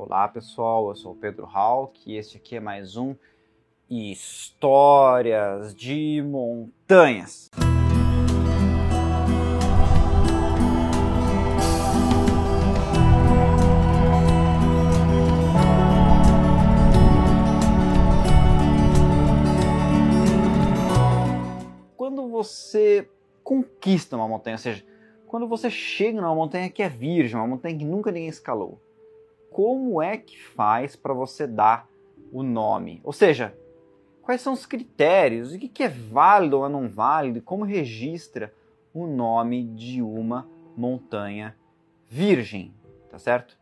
Olá pessoal, eu sou o Pedro Hawk e este aqui é mais um Histórias de Montanhas. Quando você conquista uma montanha, ou seja, quando você chega numa montanha que é virgem, uma montanha que nunca ninguém escalou, como é que faz para você dar o nome? Ou seja, quais são os critérios, o que é válido ou não válido, como registra o nome de uma montanha virgem, tá certo?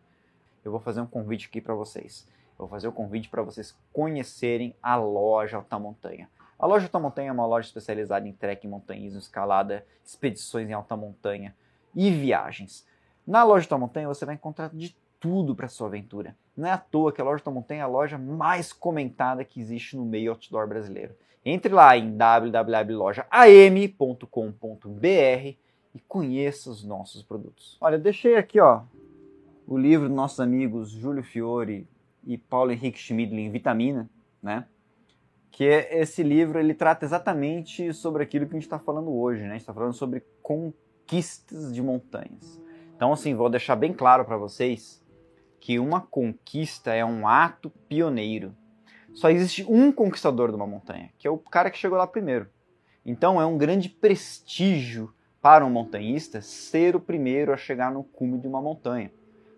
Eu vou fazer um convite aqui para vocês. Eu vou fazer o um convite para vocês conhecerem a loja Alta Montanha. A loja Alta Montanha é uma loja especializada em trekking, montanhismo, escalada, expedições em alta montanha e viagens. Na loja Alta Montanha você vai encontrar de tudo para sua aventura. Não é à toa que a loja da montanha é a loja mais comentada que existe no meio outdoor brasileiro. Entre lá em www.lojaam.com.br e conheça os nossos produtos. Olha, eu deixei aqui ó, o livro dos nossos amigos Júlio Fiore e Paulo Henrique Schmidlin, Vitamina, né? Que é esse livro ele trata exatamente sobre aquilo que a gente está falando hoje, né? A gente está falando sobre conquistas de montanhas. Então, assim, vou deixar bem claro para vocês que uma conquista é um ato pioneiro. Só existe um conquistador de uma montanha, que é o cara que chegou lá primeiro. Então é um grande prestígio para um montanhista ser o primeiro a chegar no cume de uma montanha,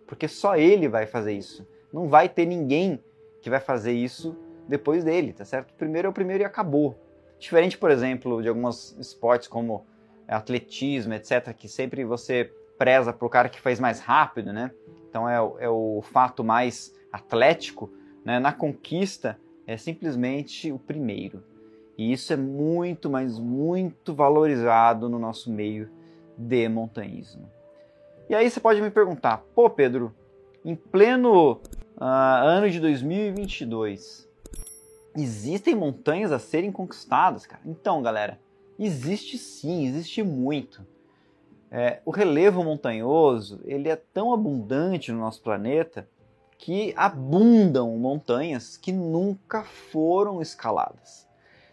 porque só ele vai fazer isso. Não vai ter ninguém que vai fazer isso depois dele, tá certo? O primeiro é o primeiro e acabou. Diferente, por exemplo, de alguns esportes como atletismo, etc., que sempre você preza para o cara que faz mais rápido, né? Então é, é o fato mais atlético, né? na conquista é simplesmente o primeiro. E isso é muito, mas muito valorizado no nosso meio de montanhismo. E aí você pode me perguntar, pô Pedro, em pleno uh, ano de 2022, existem montanhas a serem conquistadas, cara? Então, galera, existe sim, existe muito. É, o relevo montanhoso ele é tão abundante no nosso planeta que abundam montanhas que nunca foram escaladas.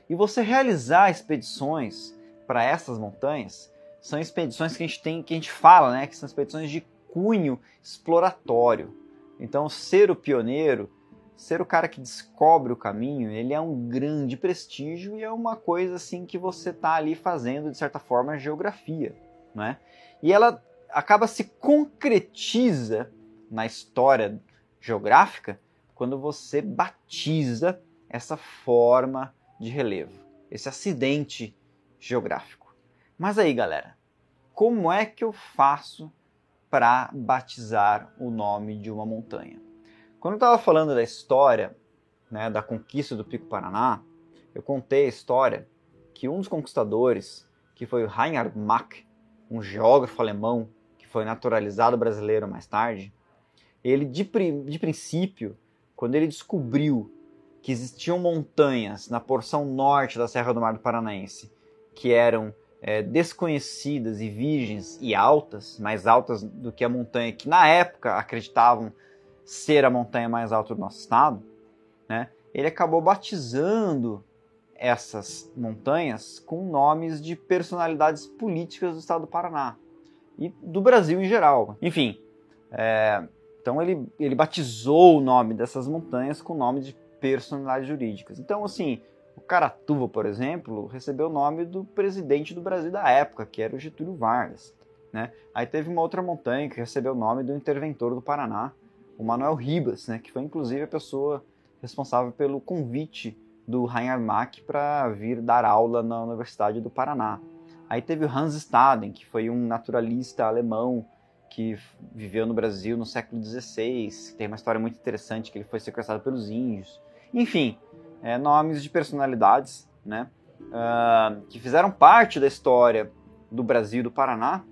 E você realizar expedições para essas montanhas são expedições que a gente tem, que a gente fala, né, que são expedições de cunho exploratório. Então, ser o pioneiro, ser o cara que descobre o caminho, ele é um grande prestígio e é uma coisa assim que você está ali fazendo de certa forma geografia né? E ela acaba se concretiza na história geográfica quando você batiza essa forma de relevo, esse acidente geográfico. Mas aí, galera, como é que eu faço para batizar o nome de uma montanha? Quando eu estava falando da história né, da conquista do Pico Paraná, eu contei a história que um dos conquistadores, que foi o Reinhard Mack, um geógrafo alemão que foi naturalizado brasileiro mais tarde, ele de, de princípio, quando ele descobriu que existiam montanhas na porção norte da Serra do Mar do Paranaense que eram é, desconhecidas e virgens e altas, mais altas do que a montanha que na época acreditavam ser a montanha mais alta do nosso estado, né? Ele acabou batizando essas montanhas com nomes de personalidades políticas do estado do Paraná e do Brasil em geral. Enfim, é, então ele, ele batizou o nome dessas montanhas com nome de personalidades jurídicas. Então, assim, o Caratuva, por exemplo, recebeu o nome do presidente do Brasil da época, que era o Getúlio Vargas. Né? Aí teve uma outra montanha que recebeu o nome do interventor do Paraná, o Manuel Ribas, né? que foi inclusive a pessoa responsável pelo convite do Reinhard para vir dar aula na Universidade do Paraná. Aí teve o Hans Staden, que foi um naturalista alemão que viveu no Brasil no século XVI, tem uma história muito interessante que ele foi sequestrado pelos índios. Enfim, é, nomes de personalidades, né, uh, que fizeram parte da história do Brasil e do Paraná,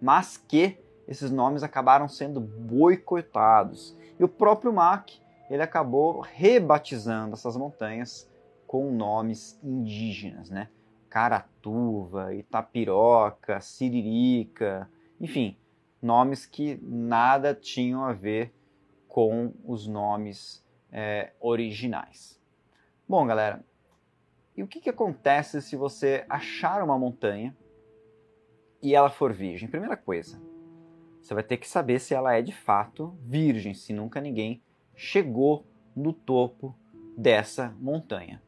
mas que esses nomes acabaram sendo boicotados. E o próprio Mack, ele acabou rebatizando essas montanhas com nomes indígenas, né? Caratuva, Itapiroca, Siririca, enfim, nomes que nada tinham a ver com os nomes é, originais. Bom, galera, e o que, que acontece se você achar uma montanha e ela for virgem? Primeira coisa, você vai ter que saber se ela é de fato virgem, se nunca ninguém chegou no topo dessa montanha.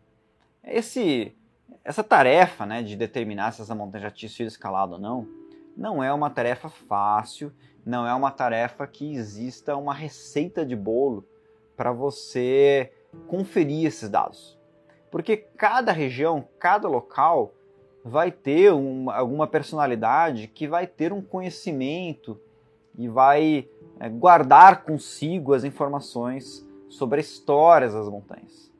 Esse, essa tarefa né, de determinar se essa montanha já tinha sido escalada ou não, não é uma tarefa fácil, não é uma tarefa que exista uma receita de bolo para você conferir esses dados. Porque cada região, cada local vai ter uma, alguma personalidade que vai ter um conhecimento e vai é, guardar consigo as informações sobre a história das montanhas.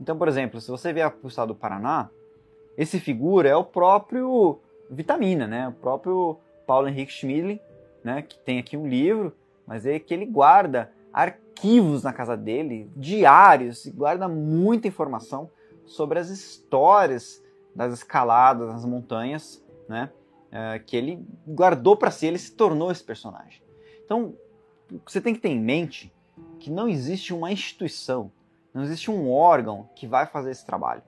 Então, por exemplo, se você vier para o estado do Paraná, esse figura é o próprio Vitamina, né? O próprio Paulo Henrique Schmidlin, né? que tem aqui um livro, mas é que ele guarda arquivos na casa dele, diários, e guarda muita informação sobre as histórias das escaladas nas montanhas, né? É, que ele guardou para si, ele se tornou esse personagem. Então, você tem que ter em mente que não existe uma instituição, não existe um órgão que vai fazer esse trabalho.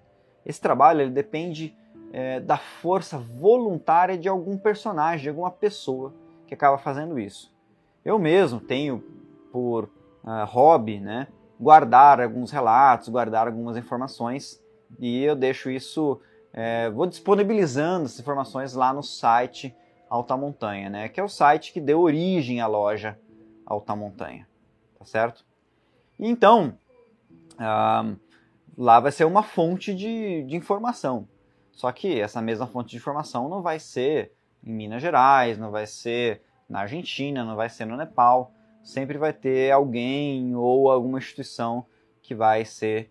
Esse trabalho ele depende é, da força voluntária de algum personagem, de alguma pessoa que acaba fazendo isso. Eu mesmo tenho por uh, hobby, né, guardar alguns relatos, guardar algumas informações e eu deixo isso é, vou disponibilizando essas informações lá no site Alta Montanha, né? Que é o site que deu origem à loja Alta Montanha, tá certo? Então, ah, lá vai ser uma fonte de, de informação. Só que essa mesma fonte de informação não vai ser em Minas Gerais, não vai ser na Argentina, não vai ser no Nepal. Sempre vai ter alguém ou alguma instituição que vai ser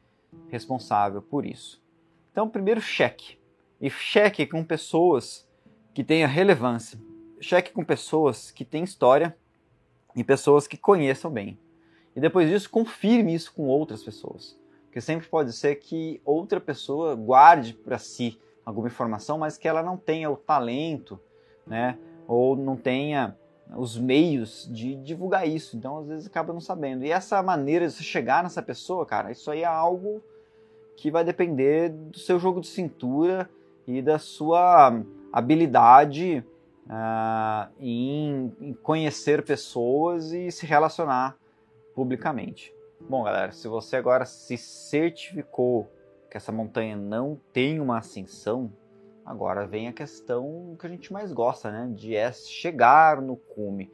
responsável por isso. Então, primeiro cheque. E cheque com pessoas que tenham relevância. Cheque com pessoas que têm história e pessoas que conheçam bem. E depois disso, confirme isso com outras pessoas. Porque sempre pode ser que outra pessoa guarde para si alguma informação, mas que ela não tenha o talento, né? Ou não tenha os meios de divulgar isso. Então, às vezes, acaba não sabendo. E essa maneira de você chegar nessa pessoa, cara, isso aí é algo que vai depender do seu jogo de cintura e da sua habilidade uh, em, em conhecer pessoas e se relacionar publicamente. Bom, galera, se você agora se certificou que essa montanha não tem uma ascensão, agora vem a questão que a gente mais gosta, né? De é chegar no cume.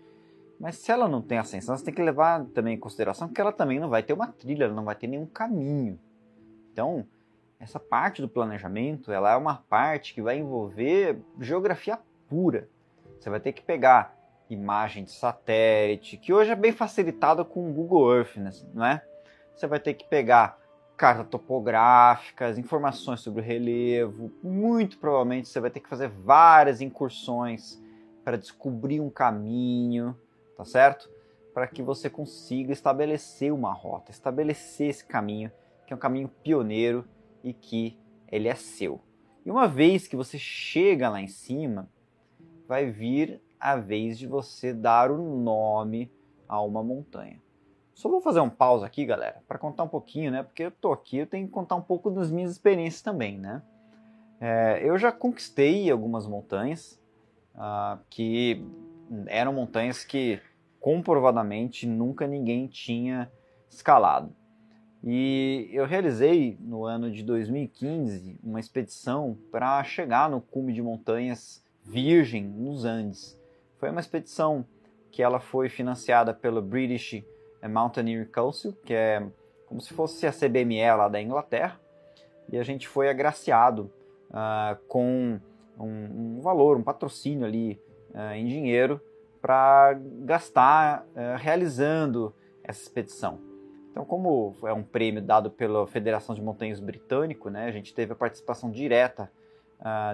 Mas se ela não tem ascensão, você tem que levar também em consideração que ela também não vai ter uma trilha, ela não vai ter nenhum caminho. Então, essa parte do planejamento, ela é uma parte que vai envolver geografia pura. Você vai ter que pegar imagem de satélite, que hoje é bem facilitada com o Google Earth, né, não é? Você vai ter que pegar cartas topográficas, informações sobre o relevo. Muito provavelmente você vai ter que fazer várias incursões para descobrir um caminho, tá certo? Para que você consiga estabelecer uma rota, estabelecer esse caminho que é um caminho pioneiro e que ele é seu. E uma vez que você chega lá em cima, vai vir a vez de você dar o nome a uma montanha. Só vou fazer um pausa aqui, galera, para contar um pouquinho, né? Porque eu tô aqui, eu tenho que contar um pouco das minhas experiências também, né? É, eu já conquistei algumas montanhas uh, que eram montanhas que comprovadamente nunca ninguém tinha escalado. E eu realizei no ano de 2015 uma expedição para chegar no cume de montanhas Virgem nos Andes. Foi uma expedição que ela foi financiada pelo British Mountaineering Council, que é como se fosse a CBME lá da Inglaterra, e a gente foi agraciado uh, com um, um, valor, um patrocínio ali uh, em dinheiro para gastar uh, realizando essa expedição. Então, como é um prêmio dado pela Federação de Montanhas Britânico, né, a gente teve a participação direta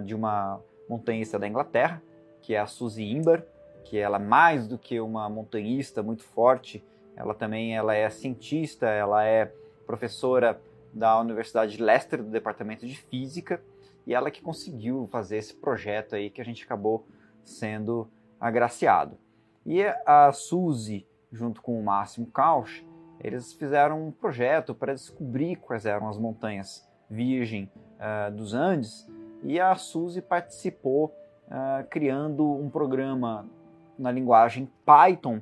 de uma montanhista da Inglaterra, que é a Suzy Imber, que ela é mais do que uma montanhista muito forte, ela também ela é cientista, ela é professora da Universidade de Leicester, do Departamento de Física, e ela que conseguiu fazer esse projeto aí que a gente acabou sendo agraciado. E a Suzy, junto com o Máximo Kausch, eles fizeram um projeto para descobrir quais eram as montanhas virgem uh, dos Andes e a Suzy participou uh, criando um programa na linguagem Python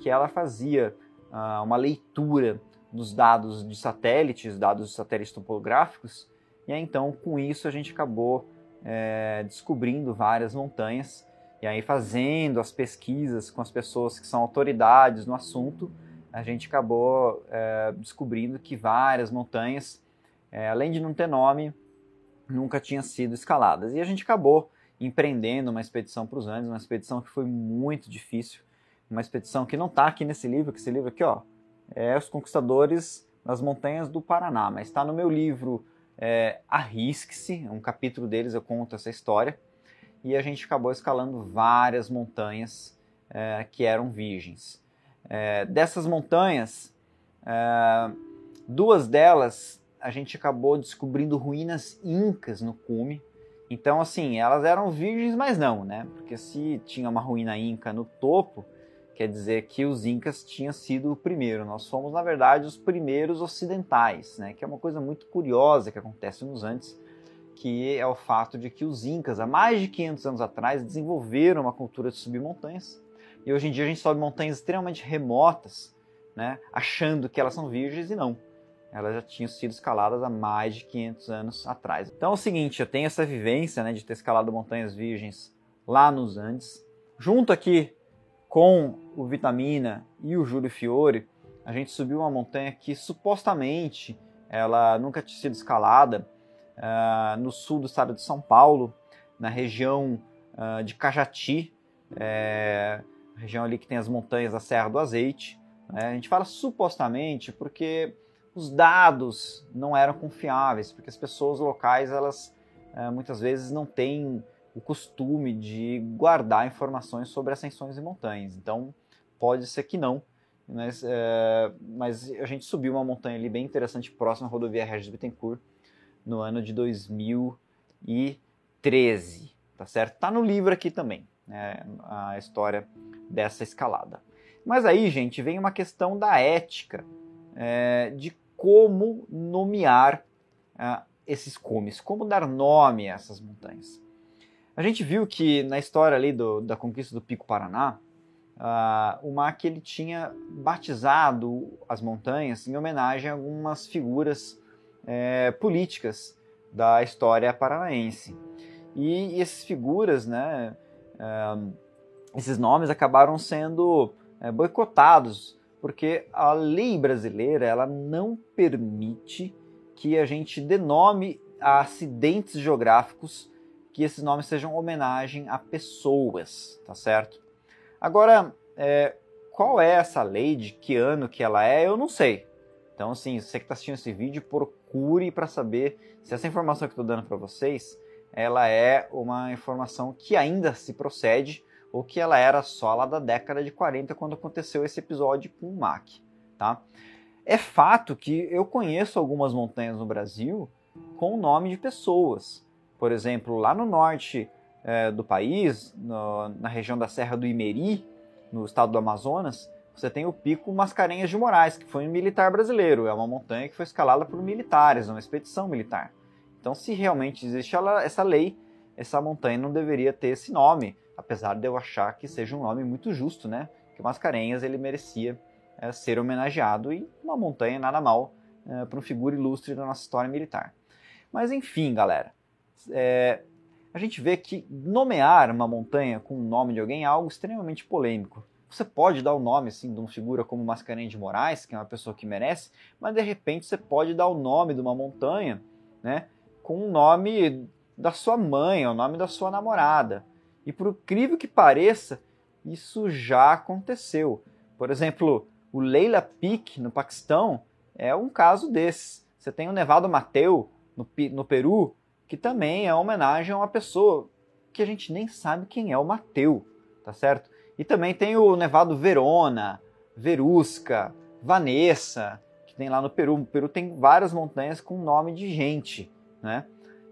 que ela fazia uh, uma leitura dos dados de satélites, dados de satélites topográficos, e aí, então com isso a gente acabou é, descobrindo várias montanhas e aí fazendo as pesquisas com as pessoas que são autoridades no assunto, a gente acabou é, descobrindo que várias montanhas, é, além de não ter nome, nunca tinham sido escaladas. E a gente acabou empreendendo uma expedição para os Andes, uma expedição que foi muito difícil, uma expedição que não está aqui nesse livro, que esse livro aqui, ó, é Os Conquistadores das Montanhas do Paraná, mas está no meu livro é, Arrisque-se, um capítulo deles eu conto essa história, e a gente acabou escalando várias montanhas é, que eram virgens. É, dessas montanhas, é, duas delas a gente acabou descobrindo ruínas incas no cume. Então, assim, elas eram virgens, mas não, né? Porque se tinha uma ruína inca no topo, quer dizer que os incas tinham sido o primeiro. Nós somos, na verdade, os primeiros ocidentais, né? Que é uma coisa muito curiosa que acontece nos Andes, que é o fato de que os incas, há mais de 500 anos atrás, desenvolveram uma cultura de subir montanhas. E hoje em dia a gente sobe montanhas extremamente remotas, né? Achando que elas são virgens e não. Elas já tinham sido escaladas há mais de 500 anos atrás. Então é o seguinte, eu tenho essa vivência né, de ter escalado montanhas virgens lá nos Andes. Junto aqui com o Vitamina e o Júlio Fiore, a gente subiu uma montanha que supostamente ela nunca tinha sido escalada uh, no sul do estado de São Paulo, na região uh, de Cajati, é, região ali que tem as montanhas da Serra do Azeite. Né? A gente fala supostamente porque os dados não eram confiáveis, porque as pessoas locais elas uh, muitas vezes não têm o costume de guardar informações sobre ascensões e montanhas. Então, pode ser que não. Mas, é, mas a gente subiu uma montanha ali bem interessante, próxima à rodovia Regis Bittencourt, no ano de 2013. Tá certo? Tá no livro aqui também, né, a história dessa escalada. Mas aí, gente, vem uma questão da ética, é, de como nomear é, esses cumes, como dar nome a essas montanhas. A gente viu que na história ali do, da conquista do Pico Paraná, uh, o Mac ele tinha batizado as montanhas em homenagem a algumas figuras é, políticas da história paranaense. E, e essas figuras, né, uh, esses nomes acabaram sendo é, boicotados porque a lei brasileira ela não permite que a gente denome acidentes geográficos que esses nomes sejam homenagem a pessoas, tá certo? Agora, é, qual é essa lei, de que ano que ela é, eu não sei. Então, assim, você que está assistindo esse vídeo, procure para saber se essa informação que eu estou dando para vocês, ela é uma informação que ainda se procede ou que ela era só lá da década de 40 quando aconteceu esse episódio com o Mac, tá? É fato que eu conheço algumas montanhas no Brasil com o nome de pessoas. Por exemplo, lá no norte é, do país, no, na região da Serra do Imeri, no estado do Amazonas, você tem o Pico Mascarenhas de Moraes, que foi um militar brasileiro. É uma montanha que foi escalada por militares, uma expedição militar. Então, se realmente existe essa lei, essa montanha não deveria ter esse nome, apesar de eu achar que seja um nome muito justo, né? Que Mascarenhas ele merecia é, ser homenageado e uma montanha nada mal é, para uma figura ilustre da nossa história militar. Mas enfim, galera, é, a gente vê que nomear uma montanha com o nome de alguém é algo extremamente polêmico. Você pode dar o nome assim, de uma figura como Mascarenhas de Moraes, que é uma pessoa que merece, mas de repente você pode dar o nome de uma montanha né, com o nome da sua mãe, o nome da sua namorada. E por incrível que pareça, isso já aconteceu. Por exemplo, o Leila Peak, no Paquistão, é um caso desses. Você tem o Nevado Mateu, no, no Peru, que também é homenagem a uma pessoa que a gente nem sabe quem é o Mateu, tá certo? E também tem o Nevado Verona, Verusca, Vanessa, que tem lá no Peru. O Peru tem várias montanhas com nome de gente, né?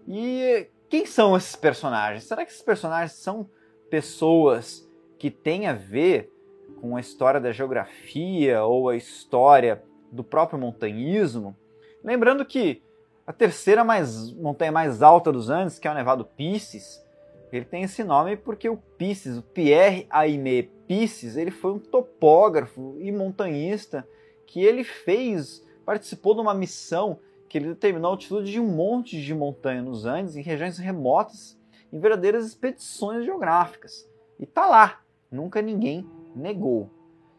E quem são esses personagens? Será que esses personagens são pessoas que têm a ver com a história da geografia ou a história do próprio montanhismo, lembrando que a terceira mais, montanha mais alta dos Andes, que é o Nevado Pisces, ele tem esse nome porque o Pisces, o Pierre Aimé Pisces, ele foi um topógrafo e montanhista que ele fez, participou de uma missão que ele determinou a altitude de um monte de montanha nos Andes, em regiões remotas, em verdadeiras expedições geográficas. E tá lá, nunca ninguém negou.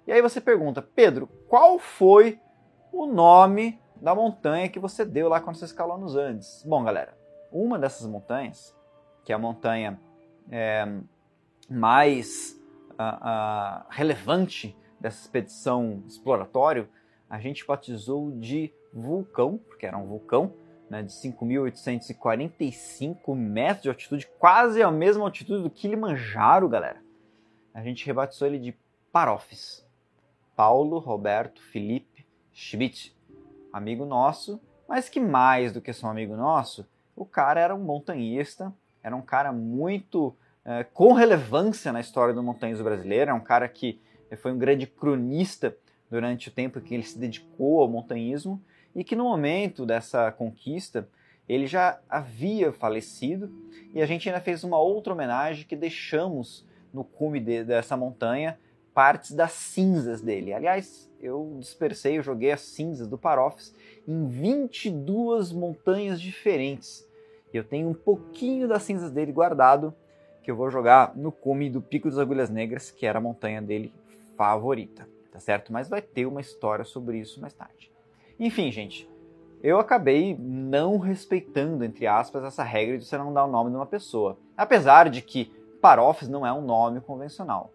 E aí você pergunta, Pedro, qual foi o nome da montanha que você deu lá quando você escalou nos Andes. Bom, galera, uma dessas montanhas, que é a montanha é, mais uh, uh, relevante dessa expedição exploratória, a gente batizou de vulcão, porque era um vulcão, né, de 5.845 metros de altitude, quase a mesma altitude do Kilimanjaro, galera. A gente rebatizou ele de Parofes. Paulo Roberto Felipe Schmidt amigo nosso, mas que mais do que só um amigo nosso, o cara era um montanhista, era um cara muito é, com relevância na história do montanhismo brasileiro, é um cara que foi um grande cronista durante o tempo que ele se dedicou ao montanhismo e que no momento dessa conquista ele já havia falecido e a gente ainda fez uma outra homenagem que deixamos no cume de, dessa montanha partes das cinzas dele. Aliás, eu dispersei, eu joguei as cinzas do Parofes em 22 montanhas diferentes. Eu tenho um pouquinho das cinzas dele guardado, que eu vou jogar no cume do Pico das Agulhas Negras, que era a montanha dele favorita, tá certo? Mas vai ter uma história sobre isso mais tarde. Enfim, gente, eu acabei não respeitando, entre aspas, essa regra de você não dar o nome de uma pessoa. Apesar de que Parofes não é um nome convencional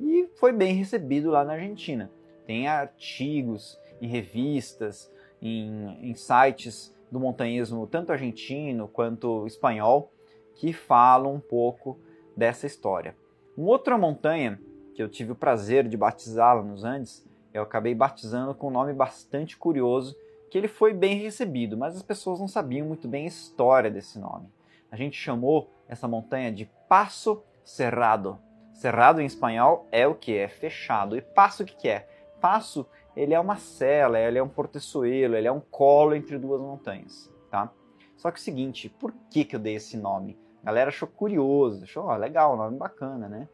e foi bem recebido lá na Argentina. Tem artigos em revistas, em, em sites do montanhismo, tanto argentino quanto espanhol, que falam um pouco dessa história. Uma outra montanha que eu tive o prazer de batizá-la nos Andes, eu acabei batizando com um nome bastante curioso, que ele foi bem recebido, mas as pessoas não sabiam muito bem a história desse nome. A gente chamou essa montanha de Passo Cerrado. Cerrado em espanhol é o que? É fechado. E passo o que, que é? Passo, ele é uma cela, ele é um porteçoelo, ele é um colo entre duas montanhas, tá? Só que é o seguinte, por que, que eu dei esse nome? A galera achou curioso, achou, ó, legal, nome bacana, né?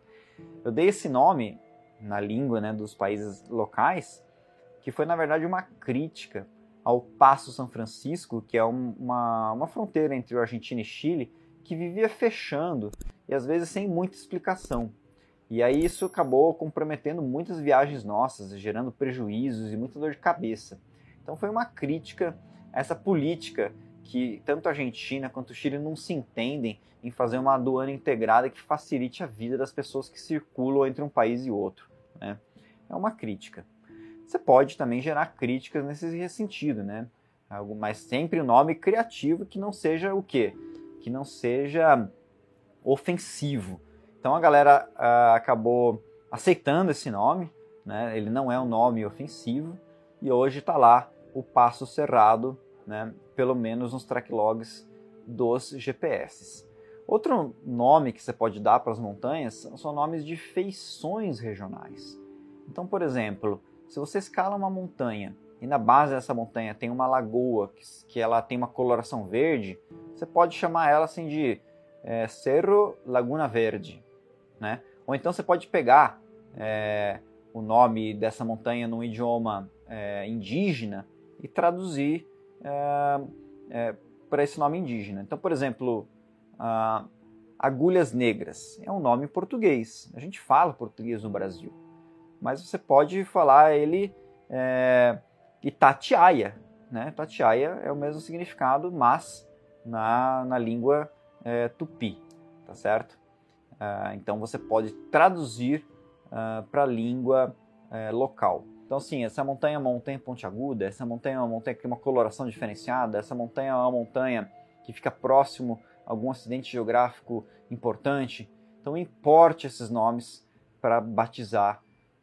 Eu dei esse nome na língua né, dos países locais, que foi na verdade uma crítica ao Passo São Francisco, que é um, uma, uma fronteira entre Argentina e Chile, que vivia fechando e às vezes sem muita explicação. E aí isso acabou comprometendo muitas viagens nossas, gerando prejuízos e muita dor de cabeça. Então foi uma crítica a essa política que tanto a Argentina quanto o Chile não se entendem em fazer uma aduana integrada que facilite a vida das pessoas que circulam entre um país e outro. Né? É uma crítica. Você pode também gerar críticas nesse sentido, né? Mas sempre o um nome criativo que não seja o quê? Que não seja ofensivo. Então a galera uh, acabou aceitando esse nome, né? ele não é um nome ofensivo, e hoje está lá o Passo Cerrado, né? pelo menos nos track logs dos GPS. Outro nome que você pode dar para as montanhas são nomes de feições regionais. Então, por exemplo, se você escala uma montanha e na base dessa montanha tem uma lagoa que, que ela tem uma coloração verde, você pode chamar ela assim de é, Cerro Laguna Verde, né? Ou então você pode pegar é, o nome dessa montanha num idioma é, indígena e traduzir é, é para esse nome indígena. Então, por exemplo, Agulhas Negras é um nome português. A gente fala português no Brasil, mas você pode falar ele é, Itatiaia. Né? Itatiaia é o mesmo significado, mas na, na língua é, tupi, tá certo? Uh, então você pode traduzir uh, para a língua uh, local. Então, sim, essa montanha é uma montanha pontiaguda, essa montanha é uma montanha que tem uma coloração diferenciada, essa montanha é uma montanha que fica próximo algum acidente geográfico importante. Então, importe esses nomes para batizar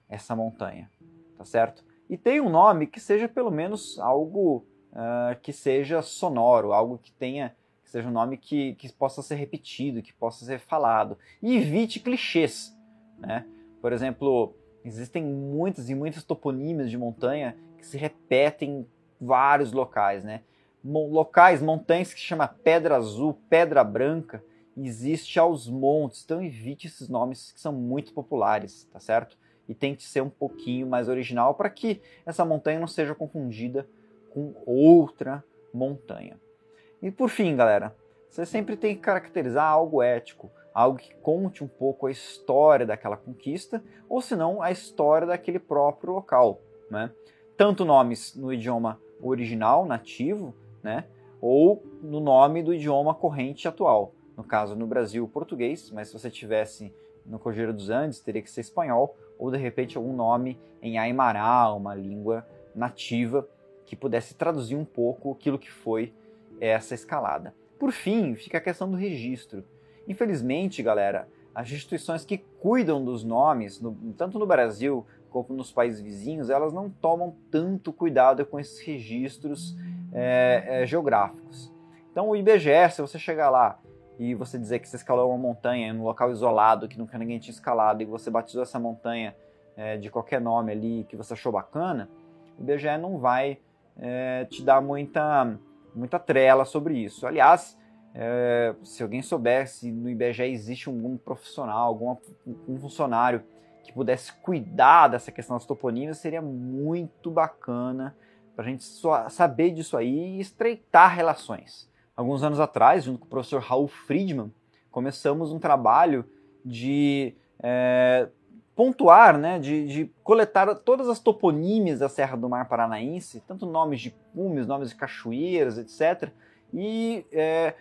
essa montanha, tá certo? E tem um nome que seja pelo menos algo uh, que seja sonoro, algo que tenha que seja um nome que, que possa ser repetido, que possa ser falado. E evite clichês. Né? Por exemplo, existem muitas e muitas toponímias de montanha que se repetem em vários locais, né? Locais, montanhas que se chama Pedra Azul, Pedra Branca, existe aos montes. Então evite esses nomes que são muito populares, tá certo? E tente ser um pouquinho mais original para que essa montanha não seja confundida com outra montanha. E por fim, galera, você sempre tem que caracterizar algo ético, algo que conte um pouco a história daquela conquista, ou se não, a história daquele próprio local, né? Tanto nomes no idioma original, nativo, né? Ou no nome do idioma corrente atual. No caso, no Brasil, português, mas se você tivesse no Cordilheiro dos Andes, teria que ser espanhol, ou de repente algum nome em Aymara, uma língua nativa, que pudesse traduzir um pouco aquilo que foi essa escalada. Por fim, fica a questão do registro. Infelizmente, galera, as instituições que cuidam dos nomes, no, tanto no Brasil como nos países vizinhos, elas não tomam tanto cuidado com esses registros é, é, geográficos. Então, o IBGE, se você chegar lá e você dizer que você escalou uma montanha em um local isolado, que nunca ninguém tinha escalado, e você batizou essa montanha é, de qualquer nome ali que você achou bacana, o IBGE não vai é, te dar muita, muita trela sobre isso. Aliás, é, se alguém soubesse no IBGE existe algum profissional, algum um funcionário que pudesse cuidar dessa questão das toponímias, seria muito bacana para a gente saber disso aí e estreitar relações. Alguns anos atrás, junto com o professor Raul Friedman, começamos um trabalho de é, pontuar, né, de, de, coletar todas as toponímias da Serra do Mar Paranaense, tanto nomes de cumes, nomes de cachoeiras, etc., e é,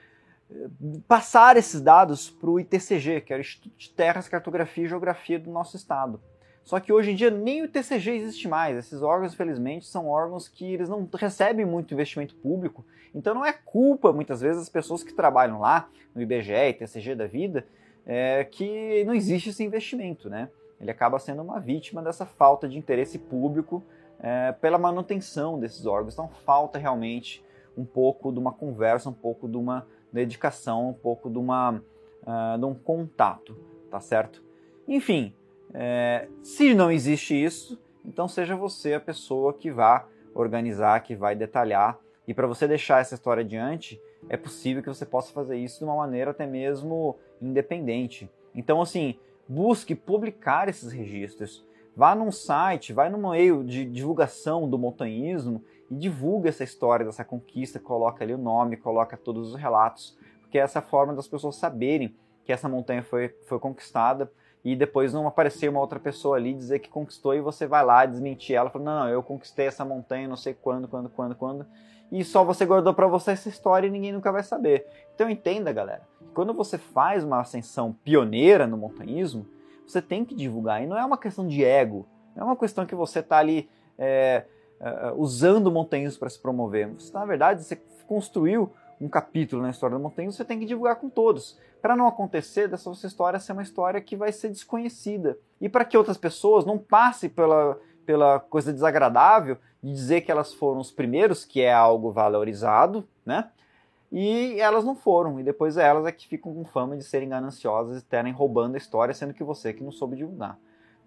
passar esses dados para o ITCG, que é o Instituto de Terras, Cartografia e Geografia do nosso estado. Só que hoje em dia nem o ITCG existe mais. Esses órgãos, infelizmente, são órgãos que eles não recebem muito investimento público. Então não é culpa, muitas vezes, das pessoas que trabalham lá, no IBGE, ITCG da vida, é, que não existe esse investimento, né? Ele acaba sendo uma vítima dessa falta de interesse público é, pela manutenção desses órgãos. Então falta realmente um pouco de uma conversa, um pouco de uma dedicação, um pouco de, uma, uh, de um contato, tá certo? Enfim, é, se não existe isso, então seja você a pessoa que vá organizar, que vai detalhar. E para você deixar essa história adiante, é possível que você possa fazer isso de uma maneira até mesmo independente. Então, assim, busque publicar esses registros. Vá num site, vai no meio de divulgação do montanhismo e divulga essa história dessa conquista, coloca ali o nome, coloca todos os relatos, porque é essa forma das pessoas saberem que essa montanha foi, foi conquistada e depois não aparecer uma outra pessoa ali dizer que conquistou e você vai lá desmentir ela, falando, não, eu conquistei essa montanha, não sei quando, quando, quando, quando, e só você guardou para você essa história e ninguém nunca vai saber. Então entenda, galera, quando você faz uma ascensão pioneira no montanhismo, você tem que divulgar, e não é uma questão de ego, não é uma questão que você está ali é, usando o montanhismo para se promover. Você, na verdade, você construiu um capítulo na história do montanhismo, você tem que divulgar com todos para não acontecer dessa sua história ser uma história que vai ser desconhecida. E para que outras pessoas não passem pela, pela coisa desagradável de dizer que elas foram os primeiros, que é algo valorizado, né? E elas não foram, e depois elas é que ficam com fama de serem gananciosas e terem roubando a história, sendo que você que não soube divulgar.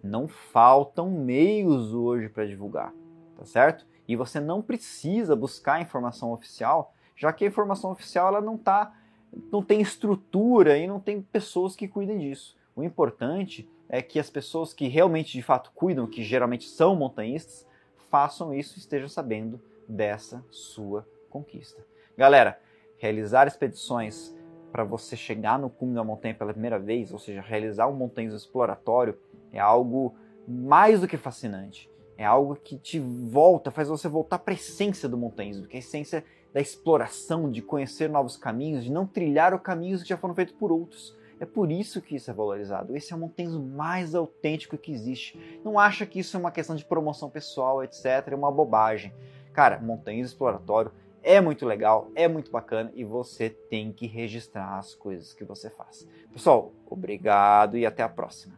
Não faltam meios hoje para divulgar, tá certo? E você não precisa buscar informação oficial, já que a informação oficial ela não está não tem estrutura e não tem pessoas que cuidem disso. O importante é que as pessoas que realmente de fato cuidam, que geralmente são montanhistas, façam isso e estejam sabendo dessa sua conquista. Galera, realizar expedições para você chegar no cume da montanha pela primeira vez, ou seja, realizar um montanhismo exploratório, é algo mais do que fascinante. É algo que te volta, faz você voltar para a essência do montanhismo, que a essência da exploração, de conhecer novos caminhos, de não trilhar os caminhos que já foram feitos por outros. É por isso que isso é valorizado. Esse é o montanhismo mais autêntico que existe. Não acha que isso é uma questão de promoção pessoal, etc. É uma bobagem. Cara, montanhismo exploratório é muito legal, é muito bacana e você tem que registrar as coisas que você faz. Pessoal, obrigado e até a próxima.